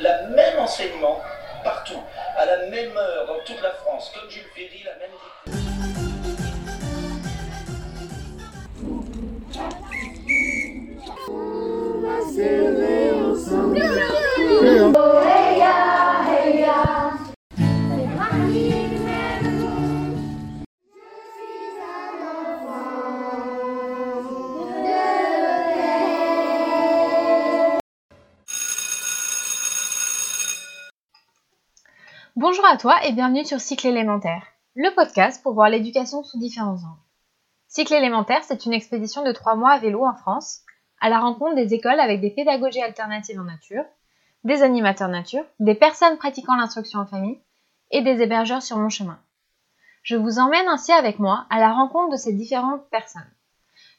la même enseignement partout, à la même heure, dans toute la France, comme Jules Ferry, la même à toi et bienvenue sur Cycle élémentaire, le podcast pour voir l'éducation sous différents angles. Cycle élémentaire, c'est une expédition de trois mois à vélo en France, à la rencontre des écoles avec des pédagogies alternatives en nature, des animateurs nature, des personnes pratiquant l'instruction en famille et des hébergeurs sur mon chemin. Je vous emmène ainsi avec moi à la rencontre de ces différentes personnes.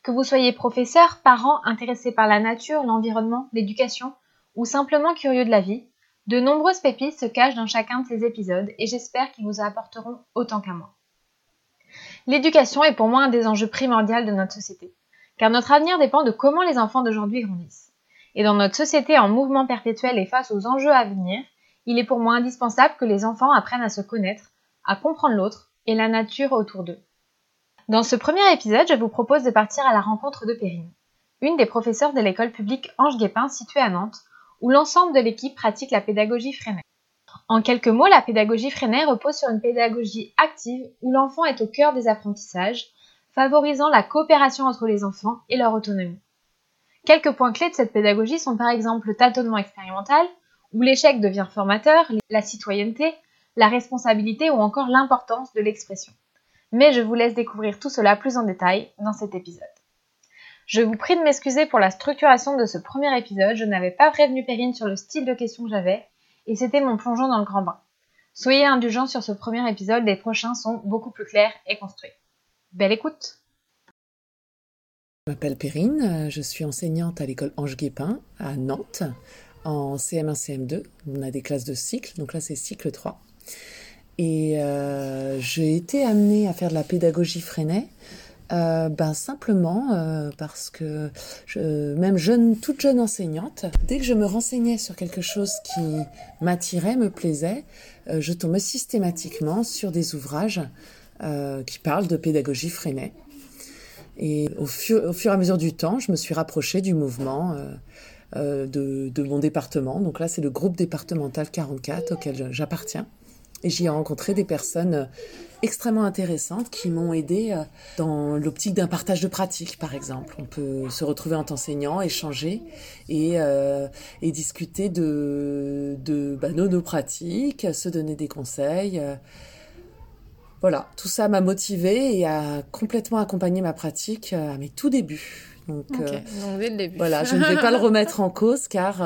Que vous soyez professeur, parent, intéressé par la nature, l'environnement, l'éducation ou simplement curieux de la vie, de nombreuses pépites se cachent dans chacun de ces épisodes et j'espère qu'ils vous apporteront autant qu'à moi. L'éducation est pour moi un des enjeux primordiaux de notre société, car notre avenir dépend de comment les enfants d'aujourd'hui grandissent. Et dans notre société en mouvement perpétuel et face aux enjeux à venir, il est pour moi indispensable que les enfants apprennent à se connaître, à comprendre l'autre et la nature autour d'eux. Dans ce premier épisode, je vous propose de partir à la rencontre de Perrine, une des professeurs de l'école publique Ange Guépin située à Nantes, où l'ensemble de l'équipe pratique la pédagogie Freinet. En quelques mots, la pédagogie Freinet repose sur une pédagogie active où l'enfant est au cœur des apprentissages, favorisant la coopération entre les enfants et leur autonomie. Quelques points clés de cette pédagogie sont par exemple le tâtonnement expérimental, où l'échec devient formateur, la citoyenneté, la responsabilité ou encore l'importance de l'expression. Mais je vous laisse découvrir tout cela plus en détail dans cet épisode. Je vous prie de m'excuser pour la structuration de ce premier épisode, je n'avais pas prévenu Perrine sur le style de questions que j'avais, et c'était mon plongeon dans le grand bain. Soyez indulgents sur ce premier épisode, les prochains sont beaucoup plus clairs et construits. Belle écoute Je m'appelle Perrine, je suis enseignante à l'école Ange Guépin à Nantes en CM1, CM2. On a des classes de cycle, donc là c'est cycle 3. Et euh, j'ai été amenée à faire de la pédagogie Freinet euh, ben simplement euh, parce que même jeune, toute jeune enseignante, dès que je me renseignais sur quelque chose qui m'attirait, me plaisait, euh, je tombais systématiquement sur des ouvrages qui parlent de pédagogie freinée. Et au fur, au fur, et à mesure du temps, je me suis rapprochée du mouvement de, de, mon département. Donc là, c'est le groupe départemental 44 auquel j'appartiens. Et j'y ai rencontré des personnes extrêmement intéressantes qui m'ont aidé euh, dans l'optique d'un partage de pratiques, par exemple. On peut se retrouver en enseignant, échanger et, euh, et discuter de, de bah, nos, pratiques, se donner des conseils. Euh. Voilà, tout ça m'a motivé et a complètement accompagné ma pratique à mes tout débuts. Donc, dès le début. voilà, je ne vais pas le remettre en cause car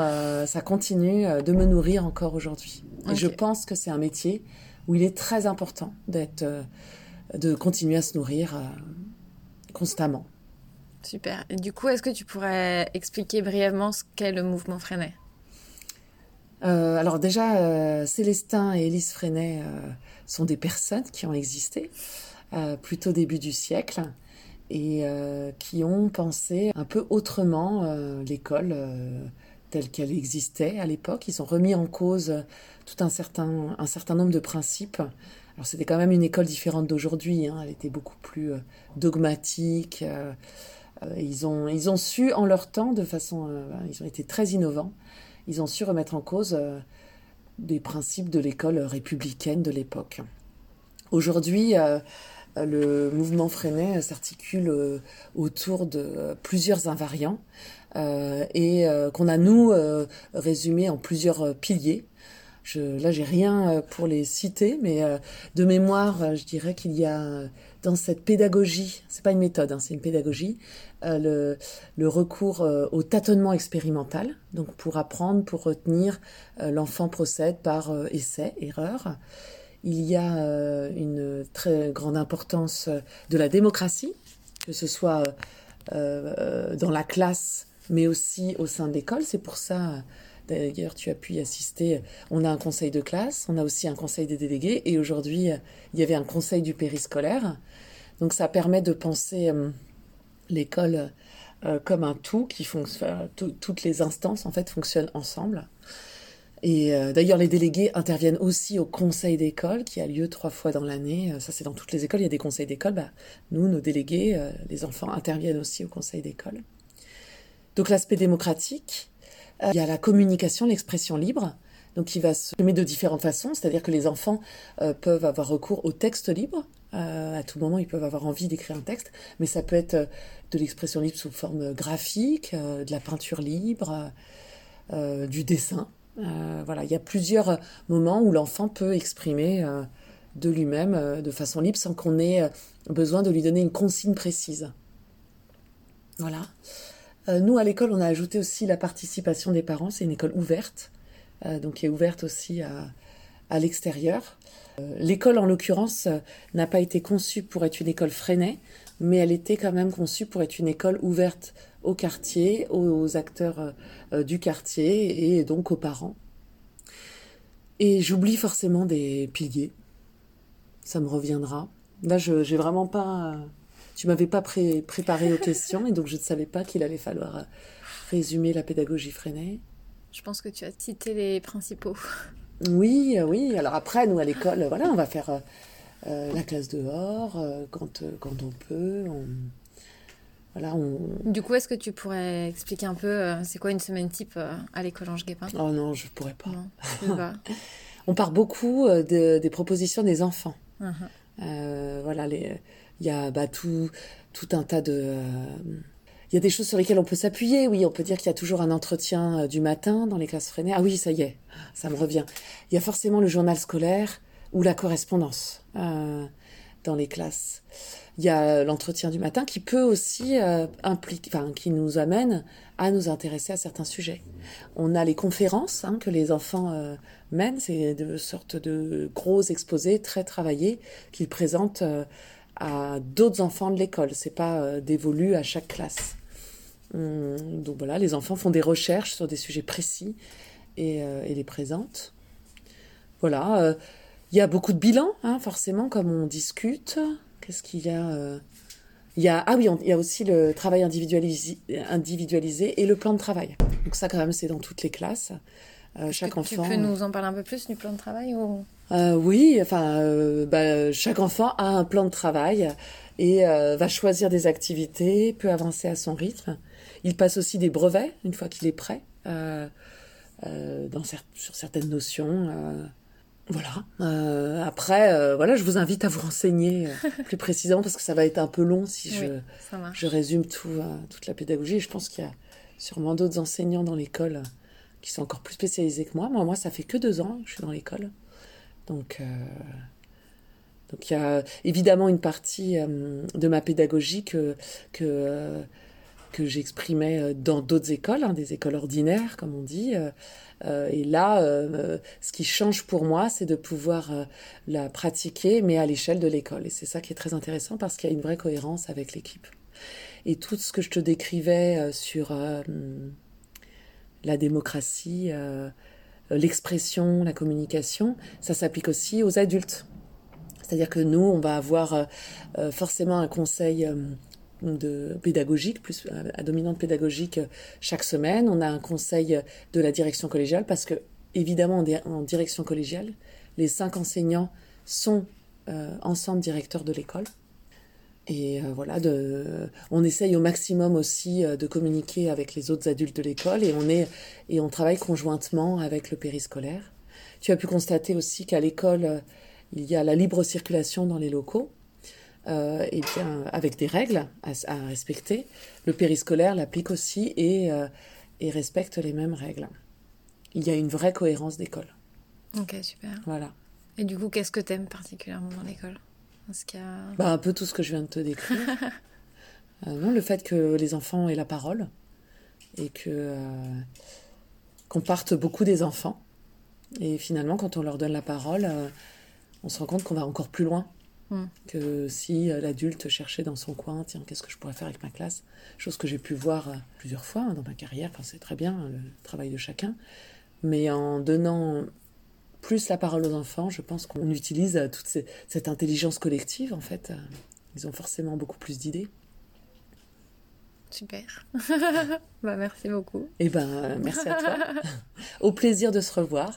ça continue de me nourrir encore aujourd'hui. Et je pense que c'est un métier où il est très important d'être, euh, de continuer à se nourrir euh, constamment. Super. Et du coup, est-ce que tu pourrais expliquer brièvement ce qu'est le mouvement Freinet? Euh, alors déjà, Célestin et Élise Freinet sont des personnes qui ont existé plutôt début du siècle et qui ont pensé un peu autrement l'école telle qu'elle existait à l'époque. Ils ont remis en cause tout un certain, un certain nombre de principes. Alors c'était quand même une école différente d'aujourd'hui, hein. elle était beaucoup plus euh, dogmatique. Euh, euh, ils, ont, ils ont su en leur temps, de façon, ils ont été très innovants, ils ont su remettre en cause des principes de l'école républicaine de l'époque. Aujourd'hui, le mouvement Freinet s'articule autour de plusieurs invariants et qu'on a, nous, résumé en plusieurs piliers. Je, là, j'ai rien euh, pour les citer, mais euh, de mémoire, euh, je dirais qu'il y a dans cette pédagogie, c'est pas une méthode, hein, c'est une pédagogie, le, le, recours au tâtonnement expérimental. Donc, pour apprendre, pour retenir, l'enfant procède par essai, erreur. Il y a une très grande importance de la démocratie, que ce soit dans la classe, mais aussi au sein de l'école. C'est pour ça D'ailleurs, tu as pu y assister. On a un conseil de classe, on a aussi un conseil des délégués, et aujourd'hui, il y avait un conseil du périscolaire. Donc, ça permet de penser euh, l'école euh, comme un tout qui fonctionne. toutes les instances en fait fonctionnent ensemble. Et euh, d'ailleurs, les délégués interviennent aussi au conseil d'école qui a lieu trois fois dans l'année. Euh, ça, c'est dans toutes les écoles, il y a des conseils d'école. Bah, nous, nos délégués, euh, les enfants interviennent aussi au conseil d'école. Donc l'aspect démocratique, il y a la communication, l'expression libre. Donc qui va se mettre de différentes façons, c'est-à-dire que les enfants peuvent avoir recours au texte libre. à tout moment, ils peuvent avoir envie d'écrire un texte, mais ça peut être de l'expression libre sous forme graphique, de la peinture libre, du dessin. Euh, voilà, il y a plusieurs moments où l'enfant peut exprimer euh, de lui-même euh, de façon libre sans qu'on ait besoin de lui donner une consigne précise. Voilà. Nous, à l'école, on a ajouté aussi la participation des parents. C'est une école ouverte, donc qui est ouverte aussi à, l'extérieur. L'école, en l'occurrence, n'a pas été conçue pour être une école freinée, mais elle était quand même conçue pour être une école ouverte au quartier, aux acteurs euh, du quartier et donc aux parents. Et j'oublie forcément des piliers. Ça me reviendra. Là, je j'ai vraiment pas. Tu m'avais pas préparé aux questions et donc je ne savais pas qu'il allait falloir résumer la pédagogie freinée. Je pense que tu as cité les principaux. Oui, oui. Alors après, nous à l'école, voilà, on va faire euh, la classe dehors quand, quand on peut. On du coup, est-ce que tu pourrais expliquer un peu, euh, c'est quoi une semaine type euh, à l'école Ange Guépin? Oh non, je pourrais pas. On part beaucoup euh, des propositions des enfants. Uh-huh. voilà, il y a bah, tout, tout un tas de... Il y a des choses sur lesquelles on peut s'appuyer. Oui, on peut dire qu'il y a toujours un entretien du matin dans les classes freinées. Ah oui, ça y est, ça me revient. Il y a forcément le journal scolaire ou la correspondance dans les classes. Il y a l'entretien du matin qui peut aussi euh, impliquer, enfin, qui nous amène à nous intéresser à certains sujets. On a les conférences hein, que les enfants euh, mènent, c'est de sortes de gros exposés très travaillés qu'ils présentent euh, à d'autres enfants de l'école. C'est pas dévolu à chaque classe. Hum, donc voilà, les enfants font des recherches sur des sujets précis et, et les présentent. Voilà. Il y a beaucoup de bilans, hein, forcément, comme on discute. Qu'est-ce qu'il y a euh, il y a, ah oui, il y a aussi le travail individualisé, individualisé et le plan de travail. Donc ça, quand même, c'est dans toutes les classes. Euh, chaque enfant. Tu peux nous en parler un peu plus du plan de travail ou... Euh, oui, enfin, bah, chaque enfant a un plan de travail et va choisir des activités, peut avancer à son rythme. Il passe aussi des brevets une fois qu'il est prêt dans sur certaines notions. Voilà. Euh, après, euh, voilà, je vous invite à vous renseigner euh, plus précisément parce que ça va être un peu long si je, je résume tout, toute la pédagogie. Je pense qu'il y a sûrement d'autres enseignants dans l'école qui sont encore plus spécialisés que moi. Moi, moi, ça fait que deux ans que je suis dans l'école. Donc, donc il y a évidemment une partie de ma pédagogie que, que, que j'exprimais dans d'autres écoles, hein, des écoles ordinaires, comme on dit. Euh, et là, euh, ce qui change pour moi, c'est de pouvoir euh, la pratiquer, mais à l'échelle de l'école. Et c'est ça qui est très intéressant parce qu'il y a une vraie cohérence avec l'équipe. Et tout ce que je te décrivais sur la démocratie, l'expression, la communication, ça s'applique aussi aux adultes. C'est-à-dire que nous, on va avoir forcément un conseil de pédagogique, plus à dominante pédagogique chaque semaine. On a un conseil de la direction collégiale parce que, évidemment, en direction collégiale, les cinq enseignants sont euh, ensemble directeurs de l'école. Et euh, voilà, de, on essaye au maximum aussi euh, de communiquer avec les autres adultes de l'école et on, est, et on travaille conjointement avec le périscolaire. Tu as pu constater aussi qu'à l'école, il y a la libre circulation dans les locaux euh, et bien, avec des règles à, respecter. Le périscolaire l'applique aussi et, euh, et, respecte les mêmes règles. Il y a une vraie cohérence d'école. Ok, super. Voilà. Et du coup, qu'est-ce que tu aimes particulièrement dans l'école? Bah, Un peu tout ce que je viens de te décrire. euh, non, le fait que les enfants aient la parole et que euh, qu'on parte beaucoup des enfants. Et finalement, quand on leur donne la parole, euh, on se rend compte qu'on va encore plus loin Hmm. Que si euh, l'adulte cherchait dans son coin, tiens, qu'est-ce que je pourrais faire avec ma classe? Chose que j'ai pu voir euh, plusieurs fois hein, dans ma carrière, enfin, c'est très bien hein, le travail de chacun. Mais en donnant plus la parole aux enfants, je pense qu'on utilise euh, toute cette intelligence collective, en fait. Ils ont forcément beaucoup plus d'idées. Super. bah, merci beaucoup. Eh ben, merci à toi. Au plaisir de se revoir.